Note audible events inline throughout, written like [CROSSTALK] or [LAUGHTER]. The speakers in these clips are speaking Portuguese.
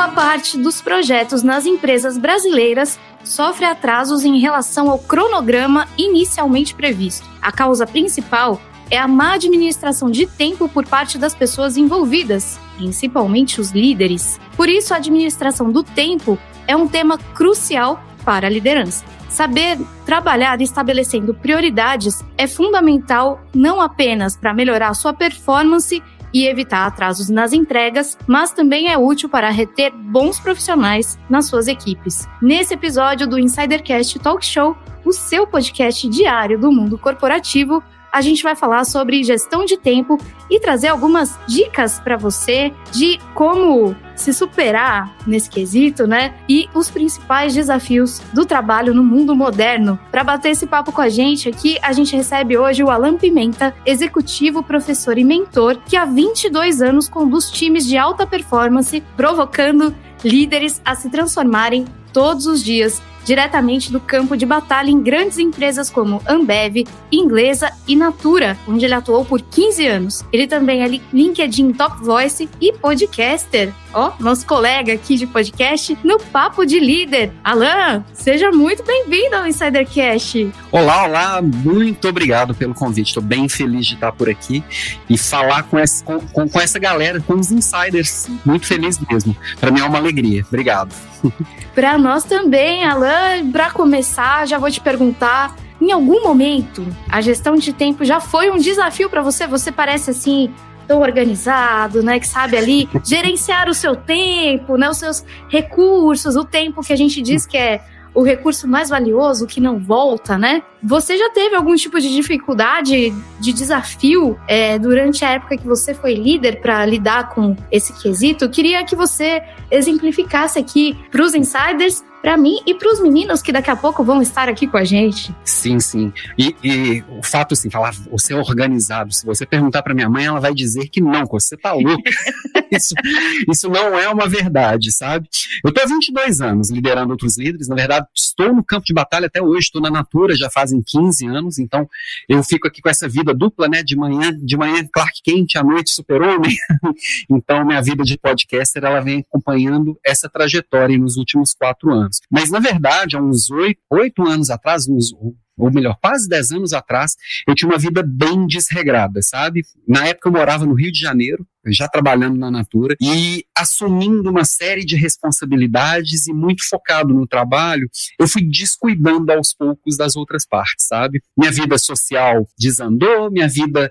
Boa parte dos projetos nas empresas brasileiras sofre atrasos em relação ao cronograma inicialmente previsto. A causa principal é a má administração de tempo por parte das pessoas envolvidas, principalmente os líderes. Por isso, a administração do tempo é um tema crucial para a liderança. Saber trabalhar estabelecendo prioridades é fundamental não apenas para melhorar sua performance e evitar atrasos nas entregas, mas também é útil para reter bons profissionais nas suas equipes. Nesse episódio do Insidercast Talk Show, o seu podcast diário do mundo corporativo, a gente vai falar sobre gestão de tempo e trazer algumas dicas para você de como se superar nesse quesito, né? E os principais desafios do trabalho no mundo moderno. Para bater esse papo com a gente aqui, a gente recebe hoje o Alan Pimenta, executivo, professor e mentor, que há 22 anos conduz times de alta performance, provocando líderes a se transformarem todos os dias diretamente do campo de batalha em grandes empresas como Ambev, Inglesa e Natura, onde ele atuou por 15 anos. Ele também é LinkedIn Top Voice e podcaster. Ó, oh, nosso colega aqui de podcast no Papo de Líder. Alan, seja muito bem-vindo ao Insidercast. Olá, olá, muito obrigado pelo convite. Estou bem feliz de estar por aqui e falar com essa, com, com essa galera, com os insiders. Muito feliz mesmo. Para mim é uma alegria. Obrigado. Para nós também, Alan. Para começar, já vou te perguntar. Em algum momento, a gestão de tempo já foi um desafio para você? Você parece assim tão organizado, né? Que sabe ali [LAUGHS] gerenciar o seu tempo, né? Os seus recursos, o tempo que a gente diz que é o recurso mais valioso que não volta, né? Você já teve algum tipo de dificuldade, de desafio é, durante a época que você foi líder para lidar com esse quesito? Queria que você exemplificasse aqui para os insiders para mim e para os meninos que daqui a pouco vão estar aqui com a gente. Sim, sim. E, e o fato, assim, falar você é organizado, se você perguntar para minha mãe, ela vai dizer que não, que você tá louco. [LAUGHS] isso, isso não é uma verdade, sabe? Eu tô há 22 anos liderando outros líderes, na verdade, estou no campo de batalha até hoje, estou na Natura já fazem 15 anos, então eu fico aqui com essa vida dupla, né, de manhã, de manhã Clark Kent, à noite Super-Homem. [LAUGHS] então minha vida de podcaster, ela vem acompanhando essa trajetória nos últimos quatro anos anos. Mas, na verdade, há uns oito anos atrás, uns ou melhor, quase 10 anos atrás, eu tinha uma vida bem desregrada, sabe? Na época eu morava no Rio de Janeiro, já trabalhando na Natura e assumindo uma série de responsabilidades e muito focado no trabalho, eu fui descuidando aos poucos das outras partes, sabe? Minha vida social desandou, minha vida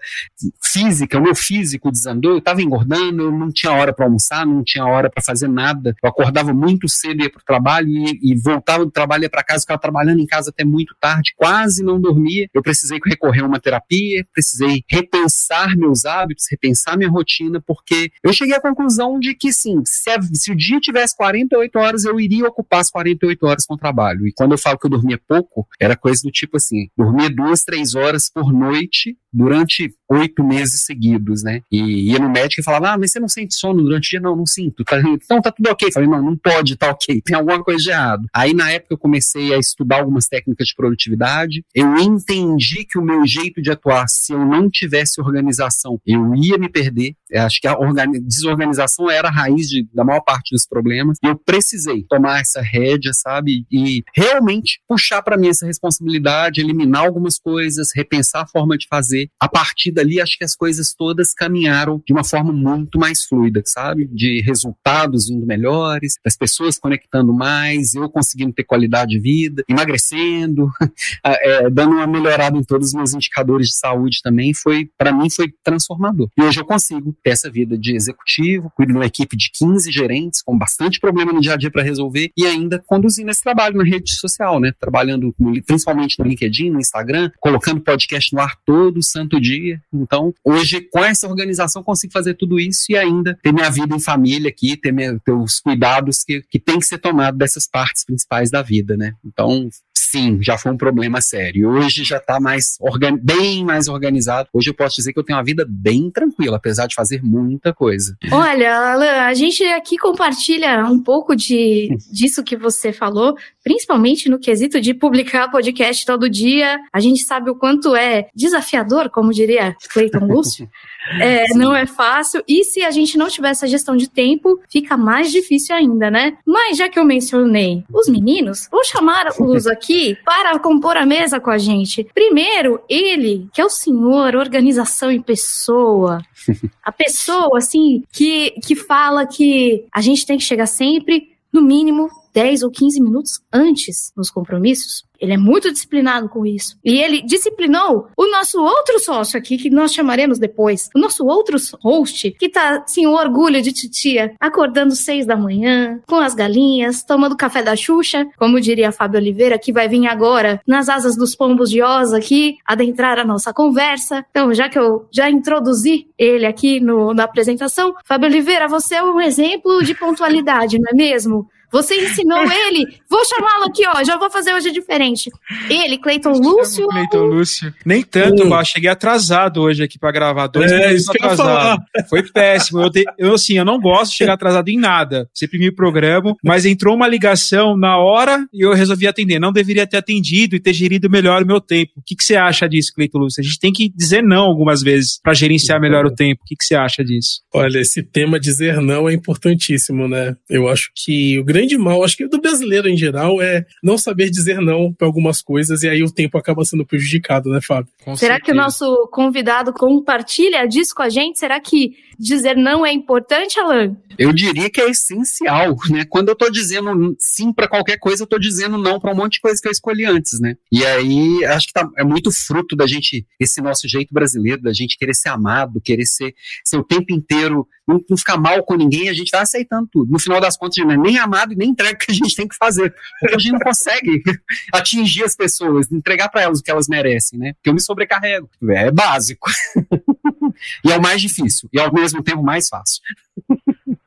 física, o meu físico desandou, eu estava engordando, eu não tinha hora para almoçar, não tinha hora para fazer nada. Eu acordava muito cedo, ia para o trabalho e, e, voltava do trabalho, ia para casa, ficava trabalhando em casa até muito tarde, quase não dormia. Eu precisei recorrer a uma terapia, precisei repensar meus hábitos, repensar minha rotina porque eu cheguei à conclusão de que sim, se, a, se, o dia tivesse 48 horas, eu iria ocupar as 48 horas com trabalho. E quando eu falo que eu dormia pouco, era coisa do tipo assim: dormia duas, três horas por noite durante oito meses seguidos, né? E ia no médico e falava, ah, mas você não sente sono durante o dia? Não, não sinto. Tá, então tá tudo ok. falei, não, não pode, tá ok. Tem alguma coisa de errado. Aí na época eu comecei a estudar algumas técnicas de produtividade. Eu entendi que o meu jeito de atuar, se eu não tivesse organização, eu ia me perder. Eu acho que a desorganização era a raiz de, da maior parte dos problemas. E eu precisei tomar essa rédea, sabe? E realmente puxar para mim essa responsabilidade, eliminar algumas coisas, repensar a forma de fazer fazer. A partir dali, acho que as coisas todas caminharam de uma forma muito mais fluida, sabe? De resultados vindo melhores, das pessoas conectando mais, eu conseguindo ter qualidade de vida, emagrecendo, [LAUGHS] é, dando uma melhorada em todos os meus indicadores de saúde também. Foi, para mim, foi transformador. E hoje eu consigo ter essa vida de executivo, cuido de uma equipe de 15 gerentes, com bastante problema no dia a dia para resolver e ainda conduzindo esse trabalho na rede social, né? Trabalhando principalmente no LinkedIn, no Instagram, colocando podcast no ar todo santo dia. Então, hoje, com essa organização, consigo fazer tudo isso e ainda ter minha vida em família aqui, ter, minha, ter os cuidados que, que tem que ser tomado dessas partes principais da vida, né? Então, sim, já foi um problema sério. Hoje já está mais bem mais organizado. Hoje eu posso dizer que eu tenho uma vida bem tranquila, apesar de fazer muita coisa. Olha, Alan, a gente aqui compartilha um pouco de, [LAUGHS] disso que você falou, principalmente no quesito de publicar podcast todo dia. A gente sabe o quanto é desafiador, como diria Clayton Lúcio. [LAUGHS] É, não é fácil. E se a gente não tiver essa gestão de tempo, fica mais difícil ainda, né? Mas já que eu mencionei os meninos, vou chamar-os aqui para compor a mesa com a gente. Primeiro, ele, que é o senhor organização em pessoa. [LAUGHS] A pessoa, assim, que, que fala que a gente tem que chegar sempre, no mínimo, 10 ou 15 minutos antes nos compromissos. Ele é muito disciplinado com isso. E ele disciplinou o nosso outro sócio aqui, que nós chamaremos depois, o nosso outro host, que tá, assim, o orgulho de titia, acordando seis da manhã, com as galinhas, tomando café da Xuxa, como diria Fábio Oliveira, que vai vir agora nas asas dos pombos de Osa aqui, adentrar a nossa conversa. Então, já que eu já introduzi ele aqui no, na apresentação, Fábio Oliveira, você é um exemplo de pontualidade, não é mesmo? Você ensinou [LAUGHS] ele. Vou chamá-lo aqui, ó. Já vou fazer hoje diferente. Ele, Cleiton Lúcio. Cleiton Lúcio. Nem tanto, uh. cheguei atrasado hoje aqui para gravar. Dois é, minutos atrasado. Foi péssimo. Eu, te, eu, assim, eu não gosto de chegar atrasado em nada. Sempre me programo, mas entrou uma ligação na hora e eu resolvi atender. Não deveria ter atendido e ter gerido melhor o meu tempo. O que, que você acha disso, Cleiton Lúcio? A gente tem que dizer não algumas vezes para gerenciar melhor o tempo. O que, que você acha disso? Olha, esse tema dizer não é importantíssimo, né? Eu acho que o grande grande mal, acho que do brasileiro em geral, é não saber dizer não para algumas coisas e aí o tempo acaba sendo prejudicado, né, Fábio? Com Será certeza. que o nosso convidado compartilha disso com a gente? Será que dizer não é importante, Alan? Eu diria que é essencial, né? Quando eu tô dizendo sim para qualquer coisa, eu tô dizendo não para um monte de coisa que eu escolhi antes, né? E aí, acho que tá, é muito fruto da gente, esse nosso jeito brasileiro, da gente querer ser amado, querer ser, ser o tempo inteiro, não, não ficar mal com ninguém, a gente vai aceitando tudo. No final das contas, a gente não é nem amado e nem entrega o que a gente tem que fazer. Porque a gente não consegue [LAUGHS] atingir as pessoas, entregar para elas o que elas merecem, né? Porque eu me sobrecarrego. É básico. [LAUGHS] e é o mais difícil, e ao mesmo tempo mais fácil.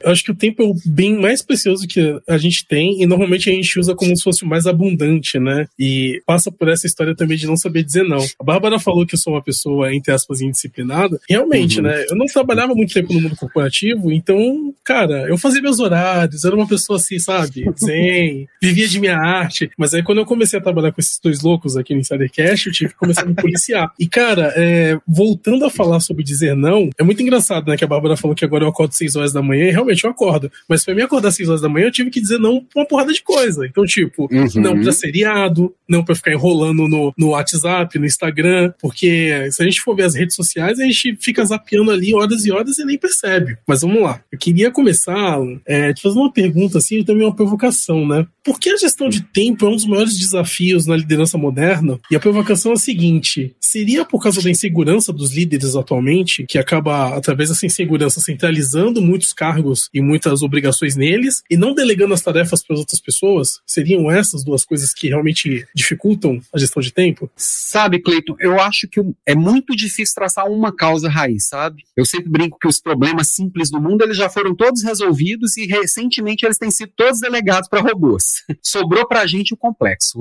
Eu acho que o tempo é o bem mais precioso que a gente tem e normalmente a gente usa como se fosse o mais abundante, né? E passa por essa história também de não saber dizer não. A Bárbara falou que eu sou uma pessoa, entre aspas, indisciplinada. Realmente, uhum. né? Eu não trabalhava muito tempo no mundo corporativo, então, cara, eu fazia meus horários, era uma pessoa assim, sabe? [LAUGHS] Zen, vivia de minha arte. Mas aí quando eu comecei a trabalhar com esses dois loucos aqui no Insidercast, eu tive que começar a me policiar. E, cara, é, voltando a falar sobre dizer não, é muito engraçado, né? Que a Bárbara falou que agora eu acordo 6 horas da manhã e realmente eu acordo. Mas pra mim acordar às 6 horas da manhã, eu tive que dizer não pra uma porrada de coisa. Então, tipo, uhum. não pra seriado, não pra ficar enrolando no, no WhatsApp, no Instagram, porque se a gente for ver as redes sociais, a gente fica zapeando ali horas e horas e nem percebe. Mas vamos lá. Eu queria começar, é, te fazer uma pergunta assim e também uma provocação, né? Por que a gestão de tempo é um dos maiores desafios na liderança moderna? E a provocação é a seguinte: seria por causa da insegurança dos líderes atualmente, que acaba, através dessa insegurança, centralizando muitos cargos e muitas obrigações neles e não delegando as tarefas para as outras pessoas? Seriam essas duas coisas que realmente dificultam a gestão de tempo? Sabe, Cleiton, eu acho que é muito difícil traçar uma causa raiz, sabe? Eu sempre brinco que os problemas simples do mundo eles já foram todos resolvidos e recentemente eles têm sido todos delegados para robôs. [LAUGHS] Sobrou para a gente o complexo,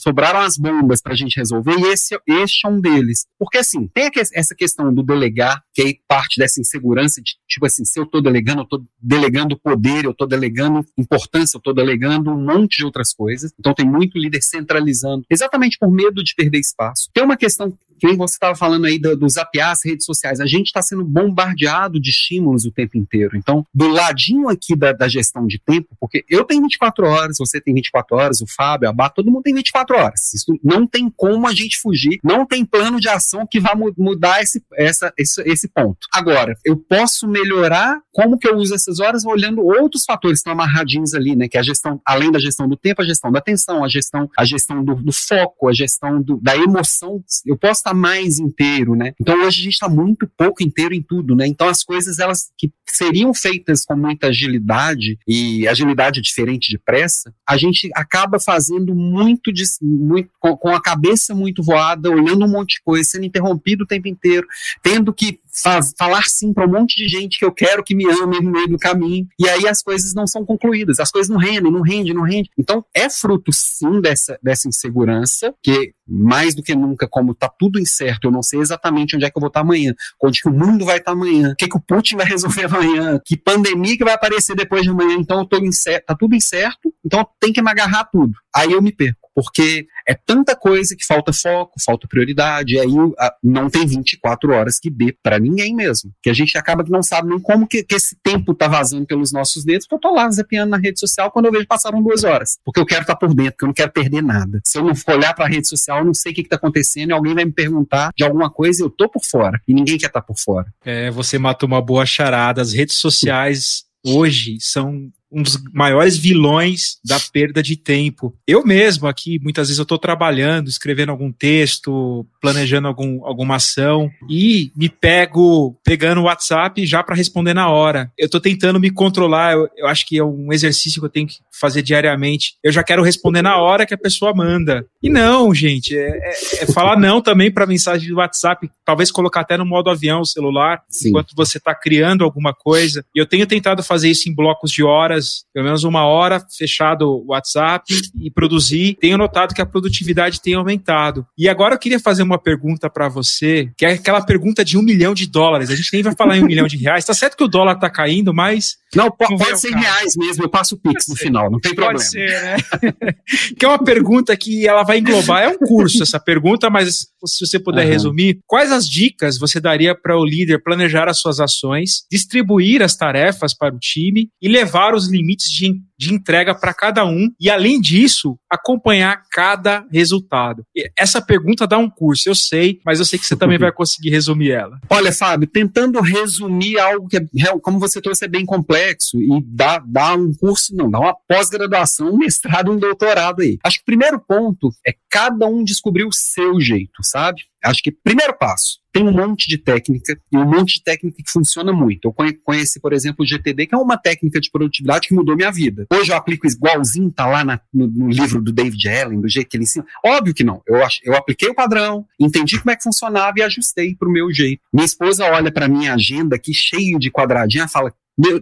sobraram as bombas para a gente resolver e esse, é um deles. Porque assim, tem essa questão do delegar, que é parte dessa insegurança de, tipo assim, se eu estou delegando, eu estou delegando poder, eu estou delegando importância, eu estou delegando um monte de outras coisas. Então tem muito líder centralizando, exatamente por medo de perder espaço. Tem uma questão quem você estava falando aí do, do zapear as redes sociais, a gente está sendo bombardeado de estímulos o tempo inteiro. Então, do ladinho aqui da, da, gestão de tempo, porque eu tenho 24 horas, você tem 24 horas, o Fábio, a Bá, todo mundo tem 24 horas. Isso não tem como a gente fugir, não tem plano de ação que vá mudar esse, essa, esse, esse ponto. Agora, eu posso melhorar como que eu uso essas horas olhando outros fatores que estão amarradinhos ali, né? Que é a gestão, além da gestão do tempo, a gestão da atenção, a gestão, a gestão do, do foco, a gestão do, da emoção. Eu posso está mais inteiro, né? Então hoje a gente está muito pouco inteiro em tudo, né? Então as coisas elas que seriam feitas com muita agilidade e agilidade diferente de pressa, a gente acaba fazendo muito, de, muito com, com a cabeça muito voada, olhando um monte de coisa, sendo interrompido o tempo inteiro, tendo que falar sim para um monte de gente que eu quero que me ame no meio do caminho, e aí as coisas não são concluídas, as coisas não rendem, não rendem, não rendem. Então, é fruto sim dessa, dessa insegurança, que mais do que nunca, como está tudo incerto, eu não sei exatamente onde é que eu vou estar tá amanhã, onde que o mundo vai estar tá amanhã, o que, que o Putin vai [LAUGHS] resolver amanhã, que pandemia que vai aparecer depois de amanhã, então eu tô incerto, tá tudo incerto, então tem que me agarrar tudo. Aí eu me perco porque é tanta coisa que falta foco, falta prioridade, e aí não tem 24 horas que dê para ninguém mesmo. Que a gente acaba que não sabe nem como que, que esse tempo tá vazando pelos nossos dedos, porque eu tô lá zapeando na rede social quando eu vejo passaram duas horas. Porque eu quero estar tá por dentro, porque eu não quero perder nada. Se eu não for olhar para a rede social, eu não sei o que, que tá acontecendo, e alguém vai me perguntar de alguma coisa e eu tô por fora. E ninguém quer estar tá por fora. É, você matou uma boa charada. As redes sociais hoje são um dos maiores vilões da perda de tempo. Eu mesmo aqui, muitas vezes eu estou trabalhando, escrevendo algum texto, planejando algum, alguma ação e me pego pegando o WhatsApp já para responder na hora. Eu estou tentando me controlar, eu, eu, acho que é um exercício que eu tenho que fazer diariamente. Eu já quero responder na hora que a pessoa manda. E não, gente, é, é, é falar não também para mensagem do WhatsApp, talvez colocar até no modo avião o celular, Sim. enquanto você está criando alguma coisa. E eu tenho tentado fazer isso em blocos de horas horas, pelo menos uma hora fechado o WhatsApp e produzir, tenho notado que a produtividade tem aumentado. E agora eu queria fazer uma pergunta para você, que é aquela pergunta de um milhão de dólares. A gente nem vai falar em um milhão de reais. Tá certo que o dólar tá caindo, mas. Não, pode, pode ser reais mesmo, eu passo o Pix no final, não tem problema. Pode ser, né? [LAUGHS] que é uma pergunta que ela vai englobar. É um curso essa pergunta, mas se você puder uhum. resumir, quais as dicas você daria para o líder planejar as suas ações, distribuir as tarefas para o time e levar os limites de, de entrega para cada um e, além disso, acompanhar cada resultado? Essa pergunta dá um curso, eu sei, mas eu sei que você também vai conseguir resumir ela. [LAUGHS] Olha, Fábio, tentando resumir algo que, é, como você trouxe, é bem complexo e dá, dá um curso, não, dá uma pós-graduação, um mestrado, um doutorado aí. Acho que o primeiro ponto é cada um descobrir o seu jeito, sabe? Acho que primeiro passo, tem um monte de técnica e um monte de técnica que funciona muito. Eu conheci, por exemplo, o GTD, que é uma técnica de produtividade que mudou minha vida. Hoje eu aplico igualzinho, tá lá na, no, no, livro do David Allen, do jeito que ele ensina. Óbvio que não. Eu, eu apliquei o padrão, entendi como é que funcionava e ajustei pro meu jeito. Minha esposa olha para minha agenda aqui cheio de quadradinha e fala: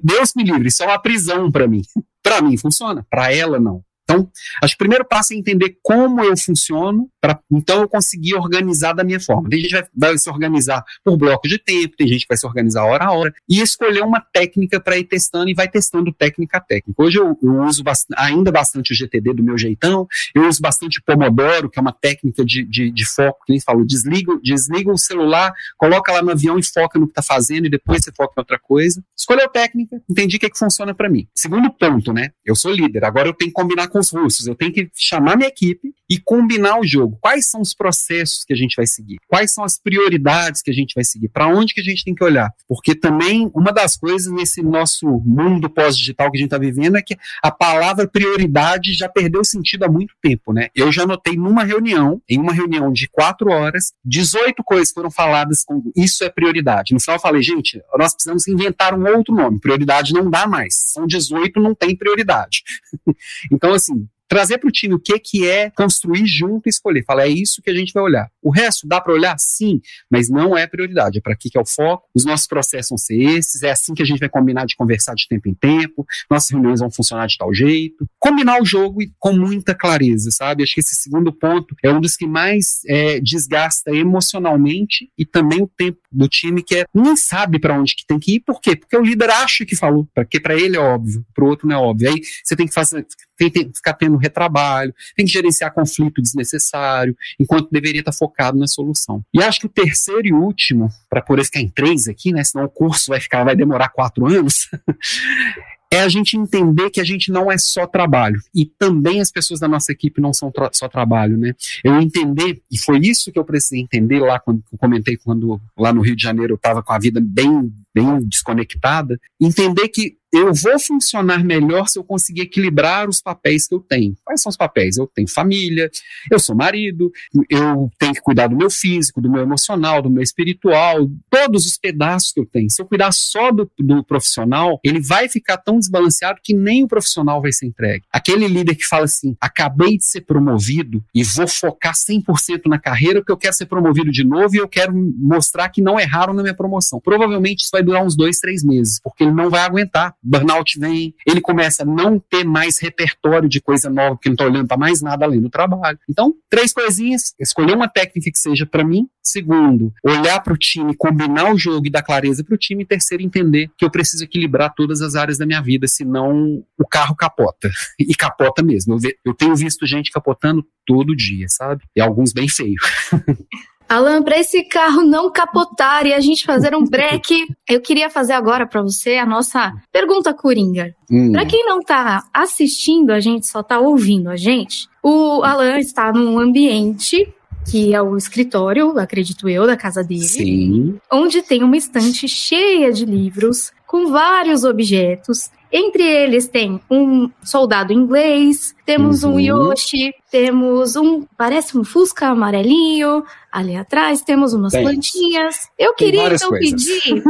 Deus me livre, isso é uma prisão para mim. [LAUGHS] para mim funciona, para ela não. Então, acho que o primeiro passo é entender como eu funciono, para então eu conseguir organizar da minha forma. Tem gente que vai, vai, se organizar por bloco de tempo, tem gente que vai se organizar hora a hora, e escolher uma técnica para ir testando e vai testando técnica a técnica. Hoje eu, eu uso bast ainda bastante o GTD do meu jeitão, eu uso bastante Pomodoro, que é uma técnica de, de, de foco, que nem falou, desliga, desliga o celular, coloca lá no avião e foca no que está fazendo, e depois você foca em outra coisa. Escolheu técnica, entendi o que, é que funciona para mim. Segundo ponto, né? Eu sou líder, agora eu tenho que combinar com os russos. Eu tenho que chamar minha equipe e combinar o jogo. Quais são os processos que a gente vai seguir? Quais são as prioridades que a gente vai seguir? Para onde que a gente tem que olhar? Porque também uma das coisas nesse nosso mundo pós-digital que a gente está vivendo é que a palavra prioridade já perdeu sentido há muito tempo, né? Eu já notei numa reunião, em uma reunião de quatro horas, 18 coisas foram faladas com isso é prioridade. No final eu falei, gente, nós precisamos inventar um outro nome. Prioridade não dá mais. São 18, não tem prioridade. [LAUGHS] então, assim, trazer para o time o que, que é construir junto e escolher. Fala, é isso que a gente vai olhar. O resto dá para olhar? Sim, mas não é prioridade. É para aqui que é o foco. Os nossos processos vão ser esses. É assim que a gente vai combinar de conversar de tempo em tempo. Nossas reuniões vão funcionar de tal jeito. Combinar o jogo e com muita clareza, sabe? Acho que esse segundo ponto é um dos que mais é, desgasta emocionalmente e também o tempo do time que é nem sabe para onde que tem que ir. Por quê? Porque o líder acha que falou, porque para ele é óbvio, para o outro não é óbvio. Aí você tem que fazer, tem que ficar tendo retrabalho, tem que gerenciar conflito desnecessário, enquanto deveria estar focado na solução. E acho que o terceiro e último, para poder ficar em três aqui, né? Senão o curso vai ficar, vai demorar quatro anos. [LAUGHS] é a gente entender que a gente não é só trabalho. E também as pessoas da nossa equipe não são tra só trabalho, né? Eu entender, e foi isso que eu precisei entender lá quando eu comentei quando lá no Rio de Janeiro eu estava com a vida bem, bem desconectada, entender que eu vou funcionar melhor se eu conseguir equilibrar os papéis que eu tenho. Quais são os papéis? Eu tenho família, eu sou marido, eu tenho que cuidar do meu físico, do meu emocional, do meu espiritual, todos os pedaços que eu tenho. Se eu cuidar só do, do profissional, ele vai ficar tão desbalanceado que nem o profissional vai ser entregue. Aquele líder que fala assim: acabei de ser promovido e vou focar 100% na carreira porque eu quero ser promovido de novo e eu quero mostrar que não erraram na minha promoção. Provavelmente isso vai durar uns dois, três meses, porque ele não vai aguentar. Burnout vem, ele começa a não ter mais repertório de coisa nova, porque não está olhando para mais nada além do trabalho. Então, três coisinhas: escolher uma técnica que seja para mim. Segundo, olhar para o time, combinar o jogo e dar clareza para o time. E terceiro, entender que eu preciso equilibrar todas as áreas da minha vida, senão o carro capota. [LAUGHS] E capota mesmo. Eu, ve, eu tenho visto gente capotando todo dia, sabe? E alguns bem feios. [LAUGHS] Alan, para esse carro não capotar e a gente fazer um [LAUGHS] break, eu queria fazer agora para você a nossa pergunta coringa. Hum. Para quem não está assistindo, a gente só está ouvindo a gente. O Alan está num ambiente que é o escritório, acredito eu, da casa dele. Sim. Onde tem uma estante cheia de livros com vários objetos. Entre eles tem um soldado inglês, temos uhum. um Yoshi, temos um, parece um Fusca amarelinho, ali atrás temos umas tem. plantinhas. Eu tem queria então coisas. pedir,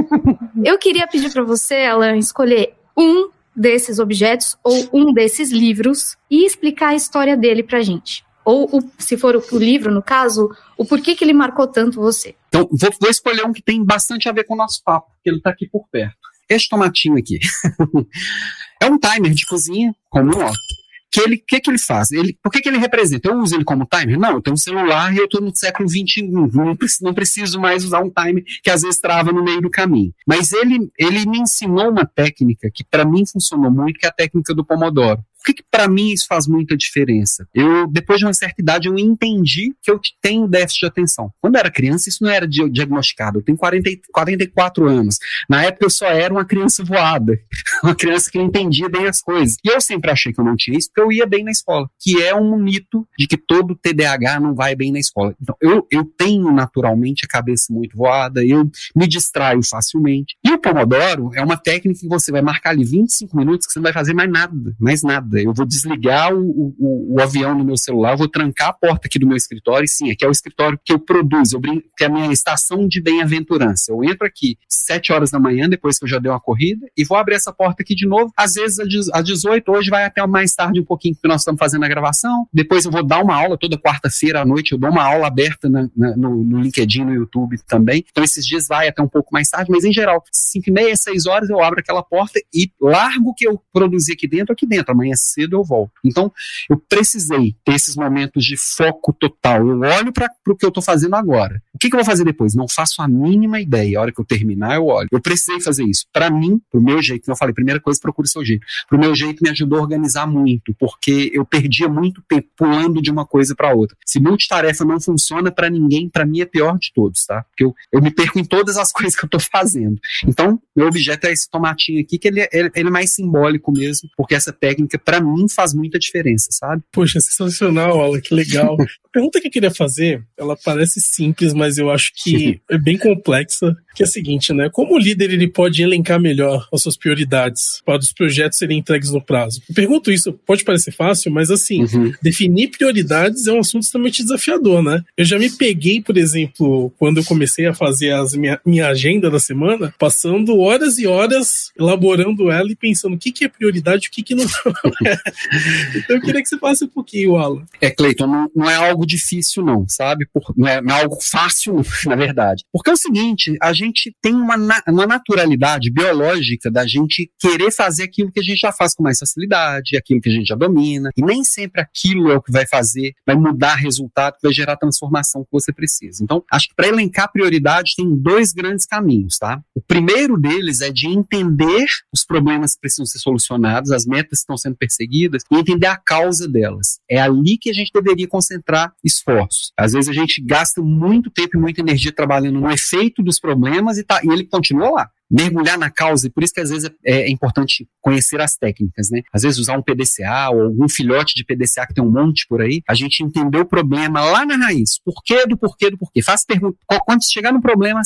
eu queria pedir para você, Alan, escolher um desses objetos ou um desses livros e explicar a história dele pra gente ou o, se for o, o, livro, no caso, o porquê que ele marcou tanto você. Então, vou, vou, escolher um que tem bastante a ver com o nosso papo, porque ele está aqui por perto. Este tomatinho aqui. [LAUGHS] é um timer de cozinha, como um Otto. Que ele, que que ele faz? Ele, por que, que ele representa? Eu uso ele como timer? Não, eu tenho um celular e eu estou no século XXI. Não, não preciso mais usar um timer que às vezes trava no meio do caminho. Mas ele, ele me ensinou uma técnica que para mim funcionou muito, que é a técnica do Pomodoro que, que para mim isso faz muita diferença? Eu, depois de uma certa idade, eu entendi que eu tenho déficit de atenção. Quando eu era criança, isso não era diagnosticado. Eu tenho 40, 44 anos. Na época, eu só era uma criança voada. [LAUGHS] Uma criança que não entendia bem as coisas. E eu sempre achei que eu não tinha isso porque eu ia bem na escola. Que é um mito de que todo TDAH não vai bem na escola. Então, eu, eu tenho naturalmente a cabeça muito voada, eu me distraio facilmente. E o Pomodoro é uma técnica que você vai marcar ali 25 minutos que você não vai fazer mais nada, mais nada nada. Eu vou desligar o, o, o, avião no meu celular, vou trancar a porta aqui do meu escritório, e sim, aqui é o escritório que eu produzo, eu brinco, que é a minha estação de bem-aventurança. Eu entro aqui sete horas da manhã, depois que eu já dei uma corrida, e vou abrir essa porta aqui de novo, às vezes às 18, hoje vai até mais tarde um pouquinho, porque nós estamos fazendo a gravação, depois eu vou dar uma aula toda quarta-feira à noite, eu dou uma aula aberta na, na, no, no LinkedIn, no YouTube também, então esses dias vai até um pouco mais tarde, mas em geral, 5 e meia, 6 horas eu abro aquela porta e largo o que eu produzi aqui dentro, aqui dentro, amanhã cedo eu volto. Então, eu precisei ter esses momentos de foco total. Eu olho para o que eu estou fazendo agora. O que, que, eu vou fazer depois? Não faço a mínima ideia. A hora que eu terminar, eu olho. Eu precisei fazer isso. Para mim, pro meu jeito, como eu falei, primeira coisa, procure o seu jeito. Pro meu jeito, me ajudou a organizar muito, porque eu perdia muito tempo pulando de uma coisa para outra. Se multitarefa não funciona para ninguém, para mim é pior de todos, tá? Porque eu, eu me perco em todas as [LAUGHS] coisas que eu estou fazendo. Então, meu objeto é esse tomatinho aqui, que ele, é, ele, ele é mais simbólico mesmo, porque essa técnica, para mim, faz muita diferença, sabe? Poxa, sensacional, Aula, que legal. [LAUGHS] A pergunta que eu queria fazer, ela parece simples, mas eu acho que é bem complexa, que é a seguinte, né? Como o líder ele pode elencar melhor as suas prioridades para os projetos serem entregues no prazo? Eu pergunto isso, pode parecer fácil, mas assim, uhum. definir prioridades é um assunto extremamente desafiador, né? Eu já me peguei, por exemplo, quando eu comecei a fazer as minha, minha agenda da semana, passando horas e horas elaborando ela e pensando o que, que é prioridade e o que, que não é. [LAUGHS] Então [LAUGHS] eu queria que você falasse um pouquinho, Alan. É, Cleiton, não, não, é algo difícil, não, sabe? Por, não, é, não, é, algo fácil, [LAUGHS] na verdade. Porque é o seguinte, a gente tem uma, uma naturalidade biológica da gente querer fazer aquilo que a gente já faz com mais facilidade, aquilo que a gente já domina, e nem sempre aquilo é o que vai fazer, vai mudar resultado, vai gerar a transformação que você precisa. Então, acho que para elencar prioridade tem dois grandes caminhos, tá? O primeiro deles é de entender os problemas que precisam ser solucionados, as metas que estão sendo e entender a causa delas. É ali que a gente deveria concentrar esforços. Às vezes a gente gasta muito tempo e muita energia trabalhando no efeito dos problemas e, tá, e ele continua lá mergulhar na causa, e por isso que às vezes é, é, importante conhecer as técnicas, né? Às vezes usar um PDCA ou algum filhote de PDCA que tem um monte por aí, a gente entender o problema lá na raiz. Porquê do porquê do porquê. Faça pergunta. Quando chegar no problema,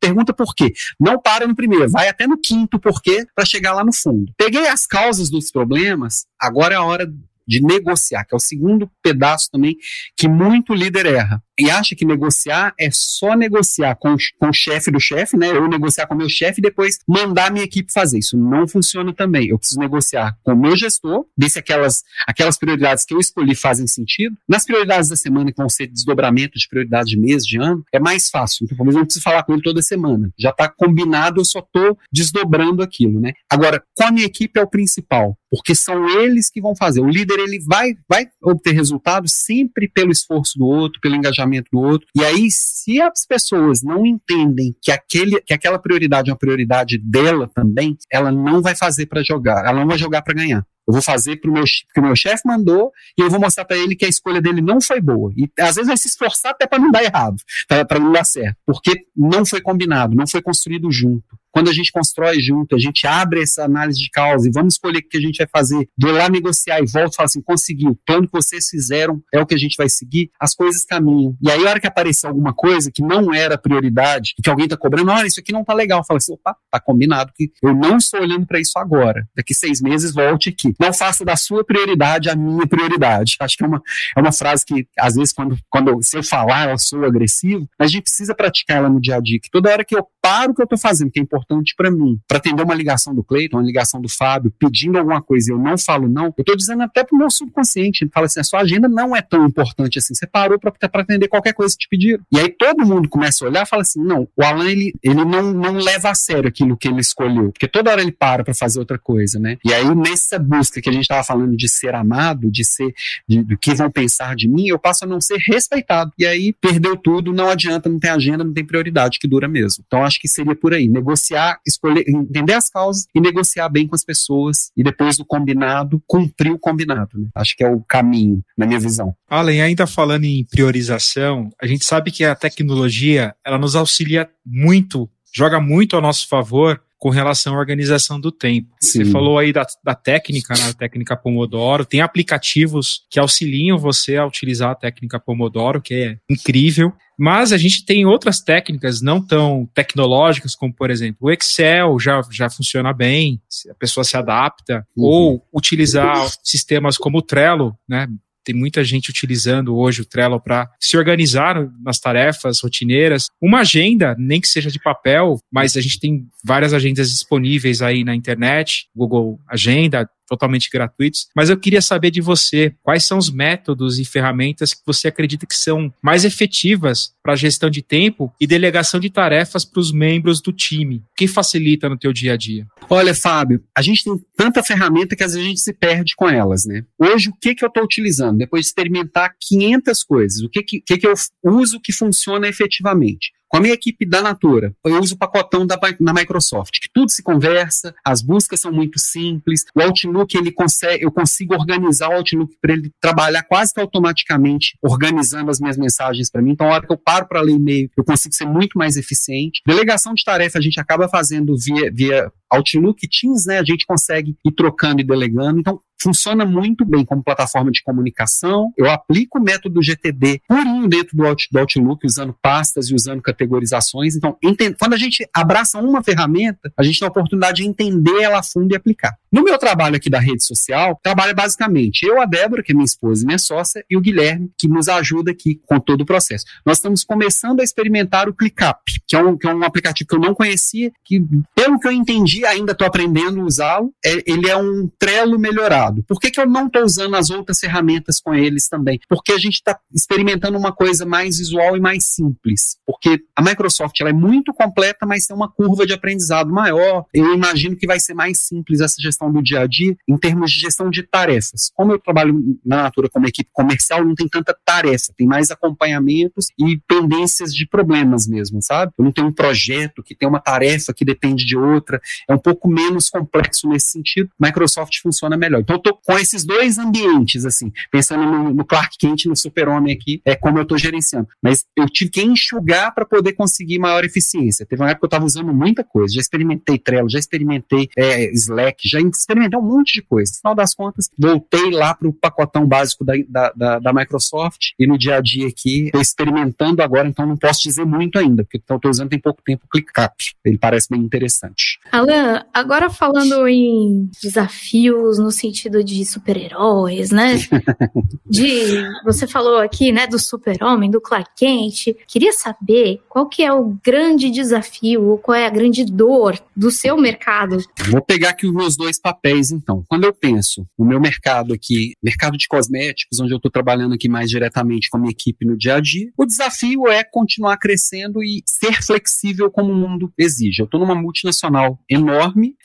pergunta por quê. Não para no primeiro, vai até no quinto porquê para chegar lá no fundo. Peguei as causas dos problemas, agora é a hora de negociar, que é o segundo pedaço também que muito líder erra. E acha que negociar é só negociar com, com o chefe do chefe, né? Eu negociar com o meu chefe e depois mandar a minha equipe fazer. Isso não funciona também. Eu preciso negociar com o meu gestor, ver se aquelas, aquelas prioridades que eu escolhi fazem sentido. Nas prioridades da semana, que vão ser desdobramento de prioridades de mês, de ano, é mais fácil. Então, talvez eu não preciso falar com ele toda semana. Já está combinado, eu só estou desdobrando aquilo, né? Agora, com a minha equipe é o principal porque são eles que vão fazer. O líder ele vai, vai obter resultados sempre pelo esforço do outro, pelo engajamento do outro. E aí, se as pessoas não entendem que, aquele, que aquela prioridade é uma prioridade dela também, ela não vai fazer para jogar, ela não vai jogar para ganhar. Eu vou fazer meu, que o meu chefe mandou e eu vou mostrar para ele que a escolha dele não foi boa. E às vezes vai se esforçar até para não dar errado, para não dar certo, porque não foi combinado, não foi construído junto. Quando a gente constrói junto, a gente abre essa análise de causa e vamos escolher o que a gente vai fazer, do lá negociar e volta e fala assim: conseguiu, o plano que vocês fizeram é o que a gente vai seguir, as coisas caminham. E aí, a hora que aparecer alguma coisa que não era prioridade, que alguém está cobrando, olha, isso aqui não tá legal, fala assim: opa, tá combinado que eu não estou olhando para isso agora. Daqui seis meses volte aqui. Não faça da sua prioridade a minha prioridade. Acho que é uma, é uma frase que, às vezes, quando, quando se eu falar, eu sou agressivo, mas a gente precisa praticar ela no dia a dia. Que toda hora que eu paro o que eu estou fazendo, que é importante para mim. Para atender uma ligação do Cleiton, uma ligação do Fábio, pedindo alguma coisa e eu não falo não, eu estou dizendo até pro meu subconsciente. Fala assim: a sua agenda não é tão importante assim. Você parou para atender qualquer coisa que te pediram. E aí todo mundo começa a olhar e fala assim: não, o Alan ele, ele não, não leva a sério aquilo que ele escolheu. Porque toda hora ele para para fazer outra coisa, né? E aí nessa busca que a gente estava falando de ser amado, de ser, de, do que vão pensar de mim, eu passo a não ser respeitado. E aí perdeu tudo, não adianta, não tem agenda, não tem prioridade que dura mesmo. Então acho que seria por aí. Negociar, escolher, entender as causas e negociar bem com as pessoas e depois do combinado, cumprir o combinado. Né? Acho que é o caminho, na minha visão. Além, ainda falando em priorização, a gente sabe que a tecnologia, ela nos auxilia muito, joga muito a nosso favor com relação à organização do tempo. Sim. Você falou aí da, da técnica, né, técnica Pomodoro, tem aplicativos que auxiliam você a utilizar a técnica Pomodoro, que é incrível. Mas a gente tem outras técnicas não tão tecnológicas, como por exemplo o Excel já, já funciona bem, a pessoa se adapta, uhum. ou utilizar sistemas como o Trello, né? Tem muita gente utilizando hoje o Trello para se organizar nas tarefas rotineiras. Uma agenda, nem que seja de papel, mas a gente tem várias agendas disponíveis aí na internet, Google Agenda, totalmente gratuitos. Mas eu queria saber de você quais são os métodos e ferramentas que você acredita que são mais efetivas para gestão de tempo e delegação de tarefas para os membros do time. O que facilita no teu dia a dia? Olha, Fábio, a gente tem tanta ferramenta que às vezes a gente se perde com elas, né? Hoje, o que, que eu estou utilizando? Depois de experimentar 500 coisas, o que, que, que, que eu uso que funciona efetivamente? Com a minha equipe da Natura, eu uso o pacotão da, da Microsoft, que tudo se conversa, as buscas são muito simples, o Outlook ele consegue, eu consigo organizar o Outlook para ele trabalhar quase que automaticamente, organizando as minhas mensagens para mim. Então, a hora que eu paro para ler e-mail, eu consigo ser muito mais eficiente. Delegação de tarefa a gente acaba fazendo via, via Outlook, Teams, né? A gente consegue ir trocando e delegando. Então, funciona muito bem como plataforma de comunicação. Eu aplico o método GTD purinho dentro do Outlook, usando pastas e usando categorizações. Então, quando a gente abraça uma ferramenta, a gente tem a oportunidade de entender ela a fundo e aplicar. No meu trabalho aqui da rede social, trabalho basicamente eu, a Débora, que é minha esposa e minha sócia, e o Guilherme, que nos ajuda aqui com todo o processo. Nós estamos começando a experimentar o ClickUp, que é um, que é um aplicativo que eu não conhecia, que, pelo que eu entendi, ainda estou aprendendo a usá-lo, é, ele é um Trello melhorado. Por que, que eu não estou usando as outras ferramentas com eles também? Porque a gente está experimentando uma coisa mais visual e mais simples. Porque a Microsoft ela é muito completa, mas tem uma curva de aprendizado maior. Eu imagino que vai ser mais simples essa gestão do dia a dia em termos de gestão de tarefas. Como eu trabalho na Natura como equipe comercial, não tem tanta tarefa, tem mais acompanhamentos e pendências de problemas mesmo, sabe? Eu não tenho um projeto que tem uma tarefa que depende de outra, é um pouco menos complexo nesse sentido. Microsoft funciona melhor. Então eu tô com esses dois ambientes, assim, pensando no, no Clark Kent, no Super-Homem aqui, é como eu estou gerenciando. Mas eu tive que enxugar para poder conseguir maior eficiência. Teve uma época que eu estava usando muita coisa, já experimentei Trello, já experimentei é, Slack, já experimentei um monte de coisa. No final das contas, voltei lá para o pacotão básico da, da, da, da, Microsoft e no dia a dia aqui, estou experimentando agora, então não posso dizer muito ainda, porque estou usando tem pouco tempo o ClickUp. Ele parece bem interessante. Alan, agora falando em desafios no sentido de super-heróis, né? [LAUGHS] de você falou aqui, né, do super-homem, do Clark Kent. Queria saber qual que é o grande desafio ou qual é a grande dor do seu mercado. Vou pegar aqui os meus dois papéis, então. Quando eu penso no meu mercado aqui, mercado de cosméticos, onde eu estou trabalhando aqui mais diretamente com a minha equipe no dia a dia, o desafio é continuar crescendo e ser flexível como o mundo exige. Eu estou numa multinacional enorme.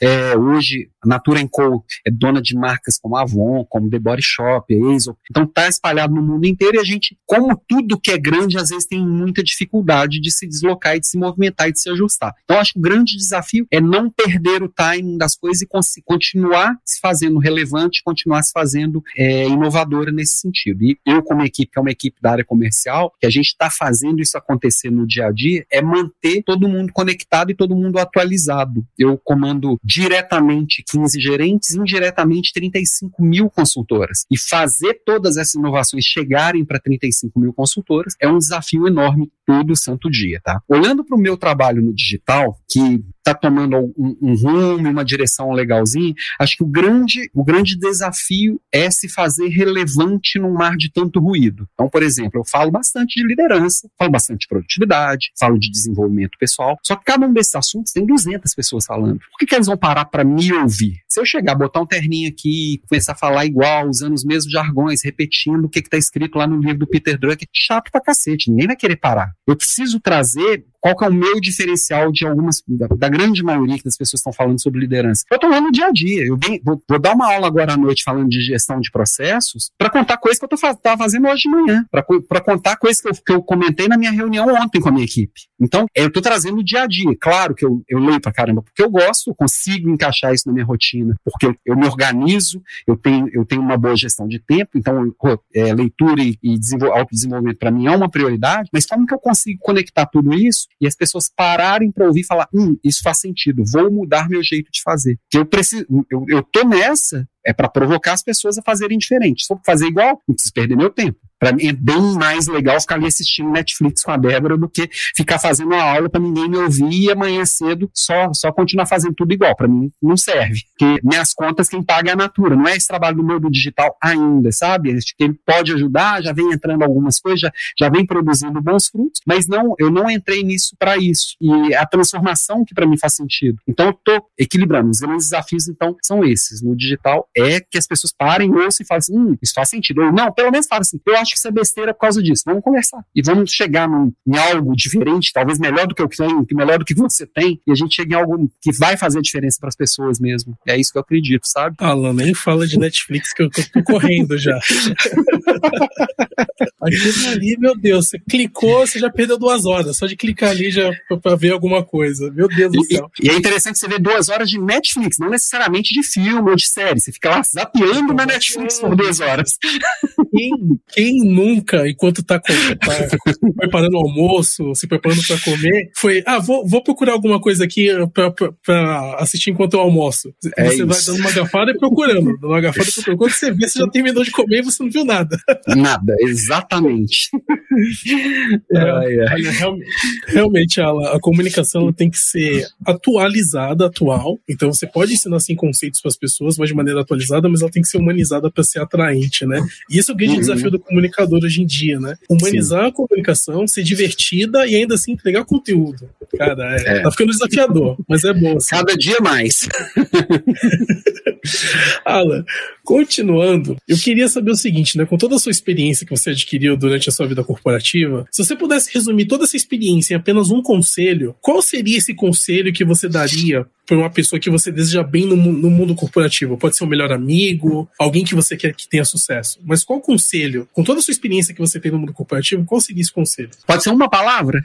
É, hoje, a Natura Co é dona de marcas como Avon, como The Body Shop, Aesop. Então está espalhado no mundo inteiro e a gente, como tudo que é grande, às vezes tem muita dificuldade de se deslocar e de se movimentar e de se ajustar. Então acho que o grande desafio é não perder o timing das coisas e continuar se fazendo relevante, continuar se fazendo é, inovadora nesse sentido. E eu, como equipe, que é uma equipe da área comercial, que a gente está fazendo isso acontecer no dia a dia, é manter todo mundo conectado e todo mundo atualizado. Eu comando diretamente 15 gerentes, indiretamente 35 mil consultoras. E fazer todas essas inovações chegarem para 35 mil consultoras é um desafio enorme todo santo dia, tá? Olhando para o meu trabalho no digital, que está tomando um, um rumo, uma direção legalzinha, acho que o grande, o grande desafio é se fazer relevante num mar de tanto ruído. Então, por exemplo, eu falo bastante de liderança, falo bastante de produtividade, falo de desenvolvimento pessoal, só que cada um desses assuntos tem 200 pessoas falando. Por que, que eles vão parar para me ouvir? Se eu chegar, botar um terninho aqui, começar a falar igual, usando os mesmos jargões, repetindo o que está escrito lá no livro do Peter Drucker, chato pra cacete, ninguém vai querer parar. Eu preciso trazer qual que é o meu diferencial de algumas, da, da grande maioria que das pessoas estão falando sobre liderança? Eu estou lá no dia a dia. Eu venho, vou, vou, dar uma aula agora à noite falando de gestão de processos para contar coisas que eu estava fazendo hoje de manhã, para contar coisas que eu, que eu comentei na minha reunião ontem com a minha equipe. Então, eu estou trazendo o dia a dia. Claro que eu, eu leio para caramba, porque eu gosto, eu consigo encaixar isso na minha rotina, porque eu, eu me organizo, eu tenho, eu tenho uma boa gestão de tempo, então é, leitura e, e autodesenvolvimento para mim é uma prioridade, mas como que eu consigo conectar tudo isso e as pessoas pararem para ouvir e falar: hum, isso faz sentido, vou mudar meu jeito de fazer. Que eu preciso, eu, eu tô nessa, é para provocar as pessoas a fazerem diferente. Se for fazer igual, não preciso perder meu tempo. Para mim é bem mais legal ficar ali assistindo Netflix com a Débora do que ficar fazendo uma aula para ninguém me ouvir e amanhã cedo só, só continuar fazendo tudo igual. Para mim não serve. Porque minhas contas quem paga é a Natura. Não é esse trabalho do meu do digital ainda, sabe? Ele pode ajudar, já vem entrando algumas coisas, já, já vem produzindo bons frutos, mas não, eu não entrei nisso para isso. E a transformação que para mim faz sentido. Então eu tô equilibrando. Os grandes desafios então são esses. No digital é que as pessoas parem, ouçam e falem assim, hum, isso faz sentido. Ou não, pelo menos falem assim, eu acho que isso é besteira por causa disso. Vamos conversar. E vamos chegar num, em algo diferente, talvez melhor do que eu tenho, melhor do que você tem, e a gente chegue em algo que vai fazer diferença para as pessoas mesmo. É isso que eu acredito, sabe? Alan, nem fala de Netflix que eu, eu tô correndo já. [LAUGHS] Aquilo ali, meu Deus, você clicou, você já perdeu duas horas, só de clicar ali já para ver alguma coisa. Meu Deus do céu. E, e, é interessante você ver duas horas de Netflix, não necessariamente de filme ou de série. Você fica lá zapeando na Netflix por duas horas. Quem, quem nunca, enquanto tá, com, tá [LAUGHS] preparando o almoço, se preparando para comer, foi, ah, vou, vou procurar alguma coisa aqui para assistir enquanto eu almoço. É você isso. vai dando uma gafada e procurando, dando uma gafada e procurando. Quando você vê, você já terminou de comer e você não viu nada. Nada, exatamente. [LAUGHS] É, realmente, realmente a, a comunicação tem que ser atualizada, atual. Então você pode ensinar assim conceitos para as pessoas, mas de maneira atualizada, mas ela tem que ser humanizada para ser atraente, né? E esse é o grande uhum. desafio do comunicador hoje em dia, né? Humanizar Sim. a comunicação, ser divertida e ainda assim entregar conteúdo. Cara, é, é. tá ficando desafiador, mas é bom. Assim. Cada dia mais. [LAUGHS] Alan, continuando, eu queria saber o seguinte, né? Com toda a sua experiência que você adquiriu durante a sua vida corporativa, se você pudesse resumir toda essa experiência em apenas um conselho, qual seria esse conselho que você daria para uma pessoa que você deseja bem no, no, mundo corporativo? Pode ser um melhor amigo, alguém que você quer que tenha sucesso. Mas qual conselho, com toda a sua experiência que você tem no mundo corporativo, qual seria esse conselho? Pode ser uma palavra?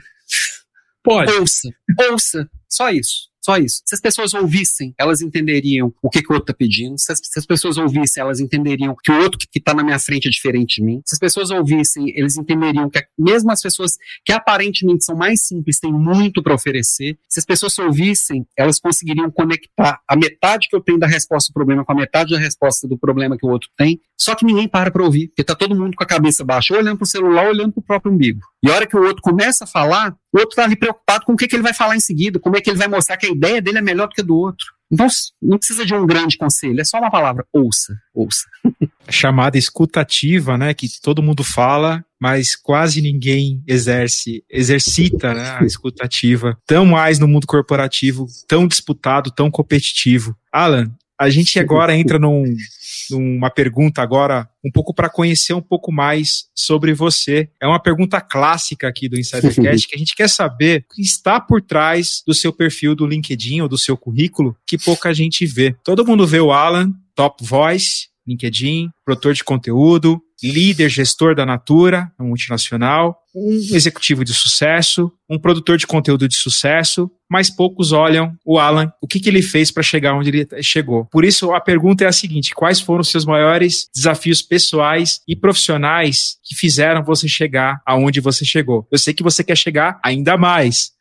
Pode. Ouça. Ouça. Só isso. Só isso. Se as pessoas ouvissem, elas entenderiam o que, que o outro está pedindo. Se as, se as, pessoas ouvissem, elas entenderiam que o outro que está na minha frente é diferente de mim. Se as pessoas ouvissem, eles entenderiam que mesmo as pessoas que aparentemente são mais simples têm muito para oferecer. Se as pessoas ouvissem, elas conseguiriam conectar a metade que eu tenho da resposta do problema com a metade da resposta do problema que o outro tem. Só que ninguém para para ouvir, porque tá todo mundo com a cabeça baixa, olhando pro celular, olhando pro próprio umbigo. E a hora que o outro começa a falar, o outro tá ali preocupado com o que, que ele vai falar em seguida, como é que ele vai mostrar que a ideia dele é melhor do que a do outro. Então, não precisa de um grande conselho, é só uma palavra, ouça, ouça. Chamada escutativa, né, que todo mundo fala, mas quase ninguém exerce, exercita né, a escutativa, tão mais no mundo corporativo, tão disputado, tão competitivo. Alan, a gente agora entra num, numa pergunta agora um pouco para conhecer um pouco mais sobre você. É uma pergunta clássica aqui do Insidercast [LAUGHS] que a gente quer saber o que está por trás do seu perfil do LinkedIn ou do seu currículo que pouca gente vê. Todo mundo vê o Alan, top voice, LinkedIn, produtor de conteúdo, líder gestor da Natura, uma multinacional, um executivo de sucesso, um produtor de conteúdo de sucesso, mas poucos olham o Alan, o que, que ele fez para chegar onde ele chegou. Por isso, a pergunta é a seguinte: quais foram os seus maiores desafios pessoais e profissionais que fizeram você chegar aonde você chegou? Eu sei que você quer chegar ainda mais,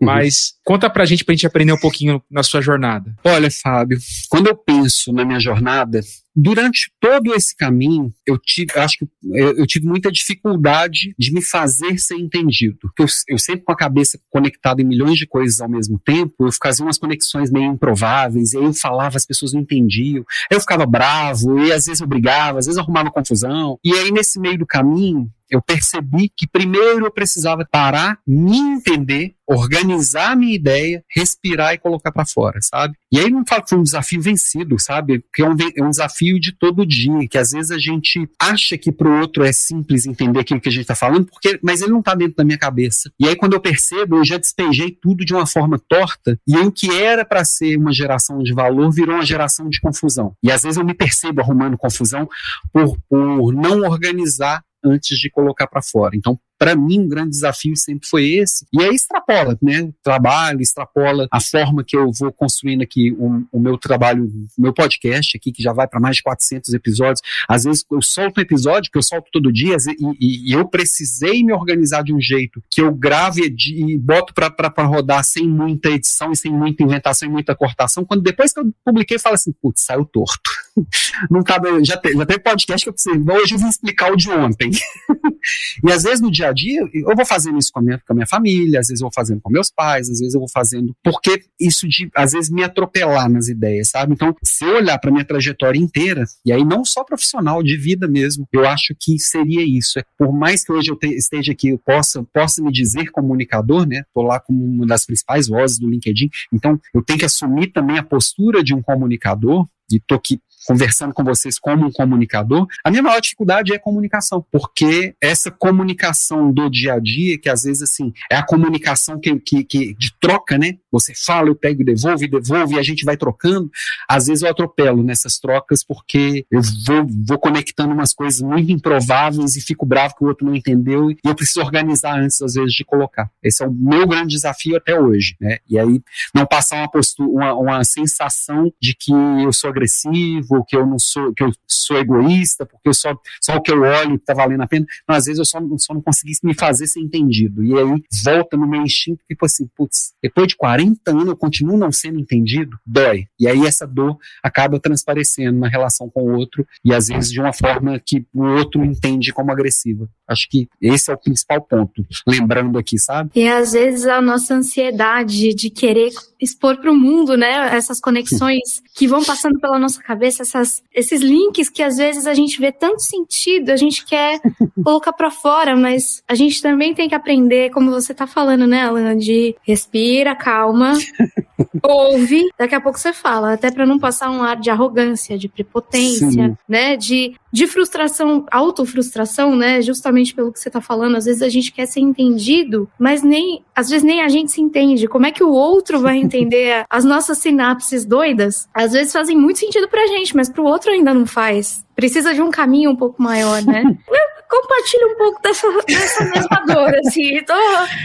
mas conta pra gente pra gente aprender um pouquinho na sua jornada. Olha, Fábio, quando eu penso na minha jornada, durante todo esse caminho, eu tive, acho que eu, eu, tive muita dificuldade de me fazer ser entendido. Eu, eu, sempre com a cabeça conectada em milhões de coisas ao mesmo tempo, eu fazia umas conexões meio improváveis, e aí eu falava, as pessoas não entendiam, aí eu ficava bravo, e às vezes eu brigava, às vezes eu arrumava confusão. E aí, nesse meio do caminho, eu percebi que primeiro eu precisava parar, me entender, organizar minha ideia, respirar e colocar para fora, sabe? E aí não falo que foi um desafio vencido, sabe? Que é um, é um desafio de todo dia, que às vezes a gente acha que pro outro é simples entender aquilo que a gente tá falando, porque, mas ele não tá dentro da minha cabeça. E aí quando eu percebo, eu já despejei tudo de uma forma torta, e o que era para ser uma geração de valor virou uma geração de confusão. E às vezes eu me percebo arrumando confusão por, por não organizar antes de colocar para fora. Então, para mim, um grande desafio sempre foi esse. E aí extrapola, né? Trabalho, extrapola a forma que eu vou construindo aqui o, o meu trabalho, o meu podcast aqui, que já vai para mais de 400 episódios. Às vezes eu solto um episódio que eu solto todo dia e, e, e eu precisei me organizar de um jeito que eu grave e, e boto para rodar sem muita edição e sem muita inventação e muita cortação. Quando depois que eu publiquei, eu falo assim, putz, saiu torto. [LAUGHS] Não tá, já, teve, já teve podcast que eu pensei, hoje eu vou explicar o de ontem. [LAUGHS] e às vezes no dia a dia, eu vou fazendo isso com a, minha, com a minha família, às vezes eu vou fazendo com meus pais, às vezes eu vou fazendo, porque isso de, às vezes, me atropelar nas ideias, sabe? Então, se eu olhar para minha trajetória inteira, e aí não só profissional, de vida mesmo, eu acho que seria isso. É, por mais que hoje eu te, esteja aqui, eu possa, possa me dizer comunicador, né? Tô lá como uma das principais vozes do LinkedIn, então eu tenho que assumir também a postura de um comunicador, e tô aqui conversando com vocês como um comunicador, a minha maior dificuldade é comunicação, porque essa comunicação do dia a dia, que às vezes assim, é a comunicação que, que, que de troca, né? Você fala, eu pego devolvo, e devolvo, e a gente vai trocando. Às vezes eu atropelo nessas trocas porque eu vou, vou conectando umas coisas muito improváveis e fico bravo que o outro não entendeu, e eu preciso organizar antes, às vezes, de colocar. Esse é o meu grande desafio até hoje, né? E aí, não passar uma postura, uma, uma sensação de que eu sou agressivo, que eu não sou, que eu sou egoísta, porque eu só, só o que eu olho está valendo a pena. Não, às vezes eu só, só não consegui me fazer ser entendido. E aí volta no meu instinto, tipo assim, putz, depois de 40 anos eu continuo não sendo entendido, dói. E aí essa dor acaba transparecendo na relação com o outro, e às vezes de uma forma que o outro entende como agressiva. Acho que esse é o principal ponto, lembrando aqui, sabe? E às vezes a nossa ansiedade de querer expor para o mundo, né, essas conexões que vão passando pela nossa cabeça, essas, esses links que às vezes a gente vê tanto sentido, a gente quer [LAUGHS] colocar para fora, mas a gente também tem que aprender, como você tá falando, né, Alan, de respira, calma, [LAUGHS] ouve, daqui a pouco você fala, até para não passar um ar de arrogância, de prepotência, Sim. né, de, de frustração, autofrustração, né, justamente pelo que você tá falando, às vezes a gente quer ser entendido, mas nem, às vezes nem a gente se entende, como é que o outro vai entender as nossas sinapses doidas? Às vezes fazem muito sentido pra gente, mas pro outro ainda não faz. Precisa de um caminho um pouco maior, né? [LAUGHS] compartilho um pouco dessa, dessa mesma dor, assim. Tô,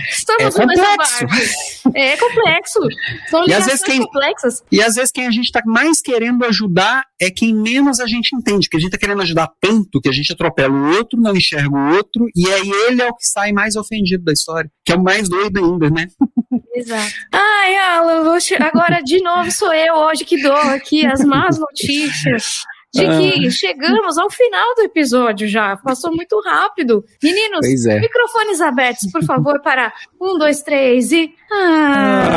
estamos é no mesmo barco. É complexo. São [LAUGHS] São e às vezes quem, complexas. E às vezes quem a gente está mais querendo ajudar é quem menos a gente entende, porque a gente está querendo ajudar tanto que a gente atropela o outro, não enxerga o outro, e aí ele é o que sai mais ofendido da história, que é o mais doido ainda, né? Exato. Ai, Alan, agora de novo sou eu hoje que dou aqui as más [LAUGHS] notícias de que ah. chegamos ao final do episódio já. Passou muito rápido. Meninos, é. microfones abertos, por favor, para um, dois, três e. Ah,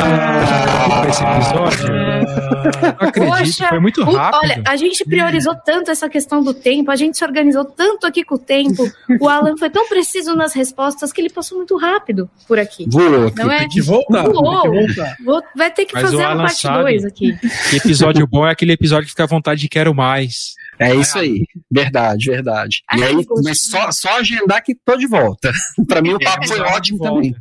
ah esse episódio. Não [LAUGHS] acredito, Poxa, foi muito rápido. Olha, a gente priorizou tanto essa questão do tempo, a gente se organizou tanto aqui com o tempo. O Alan foi tão preciso nas respostas que ele passou muito rápido por aqui. Voou, não é? tem que voltar. Voou. Tem que voltar. Vai ter que Mas fazer a parte 2 aqui. Que episódio bom é aquele episódio que fica à vontade de quero mais. É isso aí, verdade, verdade. e aí, mas só, só agendar que tô de volta. [LAUGHS] para mim o papo foi ótimo também.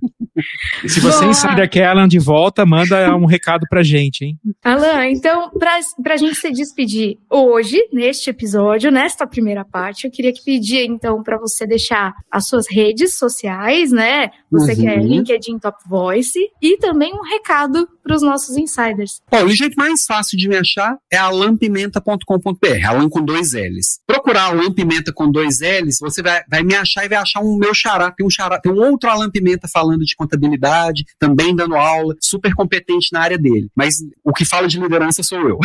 Se você insider que é Alan de volta, manda um recado pra gente, hein? Alan, então, pra, pra gente se despedir hoje, neste episódio, nesta primeira parte, eu queria que pedir, então, para você deixar as suas redes sociais, né? Você uhum. que é uhum. LinkedIn Top Voice, e também um recado para os nossos insiders. Bom, o jeito mais fácil de me achar é alampimenta.com.br, Alan com dois L's. Procurar Alan Pimenta com dois L's, você vai, vai me achar e vai achar um meu xará. Tem um xará, tem um outro Alan Pimenta falando de contabilidade, também dando aula, super competente na área dele. Mas o que fala de liderança sou eu.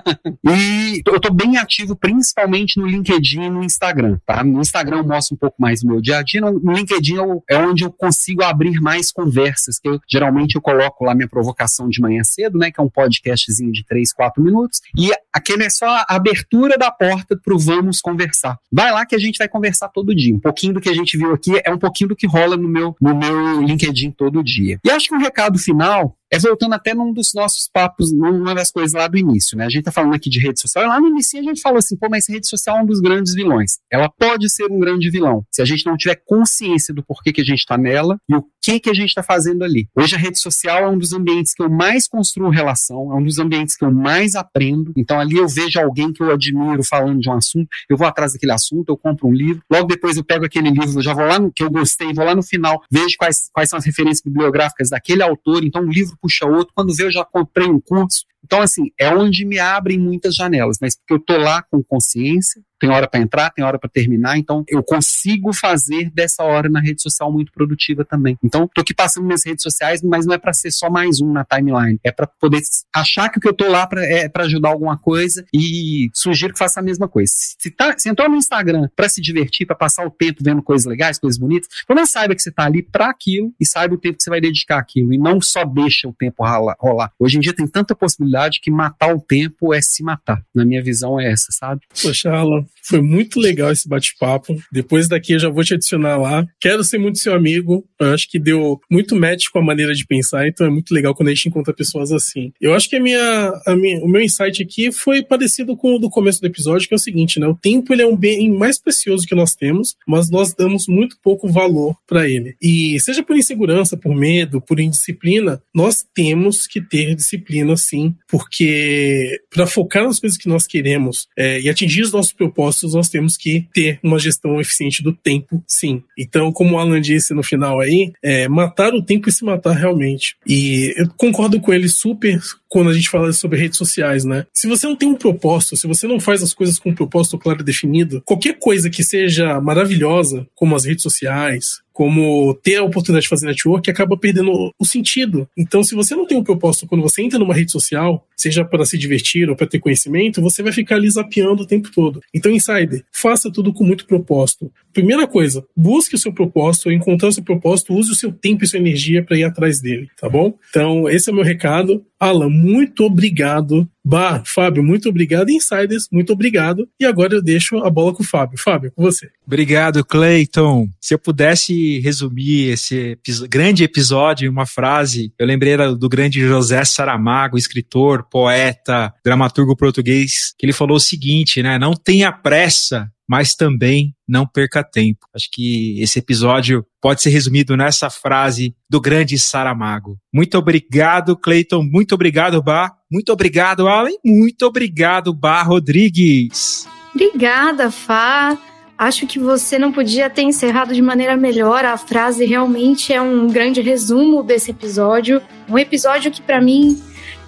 [LAUGHS] e eu tô bem ativo principalmente no LinkedIn e no Instagram, tá? No Instagram eu mostro um pouco mais do meu dia a dia, no LinkedIn eu, é onde eu consigo abrir mais conversas, que eu, geralmente eu coloco lá minha provocação de manhã cedo, né, que é um podcastzinho de 3, 4 minutos, e aquele é só a abertura da porta pro vamos conversar. Vai lá que a gente vai conversar todo dia. Um pouquinho do que a gente viu aqui é um pouquinho do que rola no meu, no meu LinkedIn todo dia. E acho que um recado final é voltando até num dos nossos papos, numa das coisas lá do início, né? A gente tá falando aqui de rede social, e lá no início a gente falou assim, pô, mas rede social é um dos grandes vilões. Ela pode ser um grande vilão, se a gente não tiver consciência do porquê que a gente tá nela e o que que a gente tá fazendo ali. Hoje a rede social é um dos ambientes que eu mais construo relação, é um dos ambientes que eu mais aprendo. Então ali eu vejo alguém que eu admiro falando de um assunto, eu vou atrás daquele assunto, eu compro um livro, logo depois eu pego aquele livro, eu já vou lá no que eu gostei, vou lá no final, vejo quais, quais são as referências bibliográficas daquele autor, então um livro puxa outro. Quando vê, eu já comprei um curso. Então, assim, é onde me abrem muitas janelas, mas porque eu tô lá com consciência, tem hora para entrar, tem hora para terminar, então eu consigo fazer dessa hora na rede social muito produtiva também. Então, tô aqui passando minhas redes sociais, mas não é para ser só mais um na timeline, é para poder achar que o que eu tô lá pra, é para ajudar alguma coisa e sugiro que faça a mesma coisa. Se, tá, se entrou no Instagram para se divertir, para passar o tempo vendo coisas legais, coisas bonitas, pelo menos saiba que você tá ali para aquilo e saiba o tempo que você vai dedicar aquilo e não só deixa o tempo rolar. Hoje em dia tem tanta possibilidade que matar o tempo é se matar. Na minha visão é essa, sabe? Poxa, Alan, foi muito legal esse bate-papo. Depois daqui eu já vou te adicionar lá. Quero ser muito seu amigo. Eu acho que deu muito match com a maneira de pensar, então é muito legal quando a gente encontra pessoas assim. Eu acho que a minha, a minha, o meu insight aqui foi parecido com o do começo do episódio, que é o seguinte, né? O tempo ele é um bem mais precioso que nós temos, mas nós damos muito pouco valor para ele. E seja por insegurança, por medo, por indisciplina, nós temos que ter disciplina sim, porque para focar nas coisas que nós queremos é, e atingir os nossos propósitos negócios, nós temos que ter uma gestão eficiente do tempo, sim. Então, como o Alan disse no final aí, é matar o tempo e se matar realmente. E eu concordo com ele super quando a gente fala sobre redes sociais, né? Se você não tem um propósito, se você não faz as coisas com um propósito claro e definido, qualquer coisa que seja maravilhosa, como as redes sociais, como ter a oportunidade de fazer network, acaba perdendo o sentido. Então, se você não tem um propósito quando você entra numa rede social, seja para se divertir ou para ter conhecimento, você vai ficar ali zapeando o tempo todo. Então, insider, faça tudo com muito propósito. Primeira coisa, busque o seu propósito, encontrar o seu propósito, use o seu tempo e sua energia para ir atrás dele, tá bom? Então, esse é o meu recado. Alan, muito obrigado. Bah, Fábio, muito obrigado. Insiders, muito obrigado. E agora eu deixo a bola com o Fábio. Fábio, com você. Obrigado, Clayton. Se eu pudesse resumir esse grande episódio em uma frase, eu lembrei do grande José Saramago, escritor, poeta, dramaturgo português, que ele falou o seguinte, né? Não tenha pressa mas também não perca tempo. Acho que esse episódio pode ser resumido nessa frase do grande Saramago. Muito obrigado, Cleiton. Muito obrigado, Bar. Muito obrigado, Alan. Muito obrigado, Bar Rodrigues. Obrigada, Fá. Acho que você não podia ter encerrado de maneira melhor. A frase realmente é um grande resumo desse episódio. Um episódio que, para mim,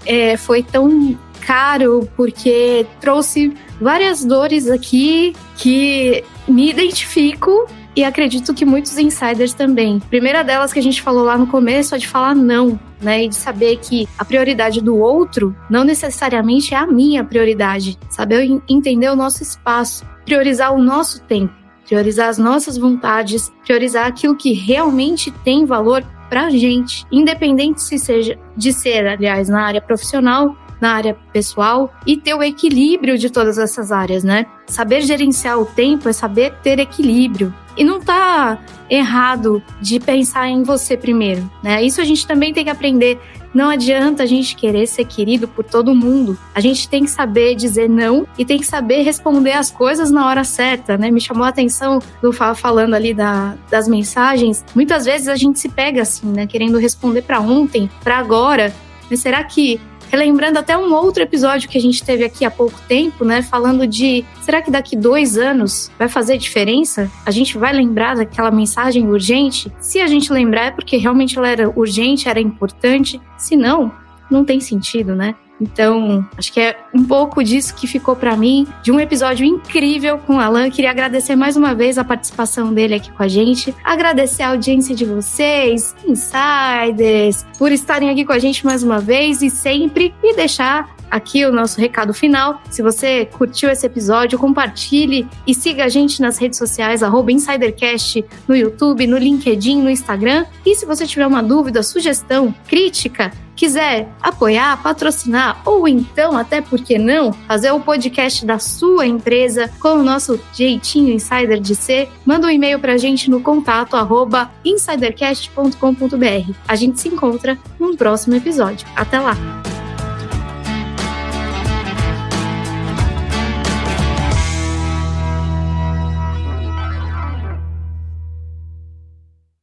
é, foi tão caro porque trouxe várias dores aqui que me identifico e acredito que muitos insiders também. Primeira delas que a gente falou lá no começo é de falar não, né? E de saber que a prioridade do outro não necessariamente é a minha prioridade. Saber entender o nosso espaço, priorizar o nosso tempo, priorizar as nossas vontades, priorizar aquilo que realmente tem valor pra gente, independente se seja de ser, aliás, na área profissional na área pessoal e ter o equilíbrio de todas essas áreas, né? Saber gerenciar o tempo é saber ter equilíbrio. E não tá errado de pensar em você primeiro, né? Isso a gente também tem que aprender. Não adianta a gente querer ser querido por todo mundo. A gente tem que saber dizer não e tem que saber responder as coisas na hora certa, né? Me chamou a atenção do falando ali da, das mensagens. Muitas vezes a gente se pega assim, né? Querendo responder para ontem, para agora. Mas será que relembrando até um outro episódio que a gente teve aqui há pouco tempo, né? Falando de será que daqui dois anos vai fazer diferença? A gente vai lembrar daquela mensagem urgente? Se a gente lembrar, é porque realmente ela era urgente, era importante. Se não, não tem sentido, né? Então, acho que é um pouco disso que ficou para mim, de um episódio incrível com o Alan. Queria agradecer mais uma vez a participação dele aqui com a gente, agradecer a audiência de vocês, insiders, por estarem aqui com a gente mais uma vez e sempre, e deixar aqui o nosso recado final. Se você curtiu esse episódio, compartilhe e siga a gente nas redes sociais, InsiderCast, no YouTube, no LinkedIn, no Instagram. E se você tiver uma dúvida, sugestão, crítica, quiser apoiar, patrocinar ou então, até por que não, fazer o podcast da sua empresa com o nosso jeitinho insider de ser, manda um e-mail para a gente no contato arroba insidercast.com.br. A gente se encontra num próximo episódio. Até lá!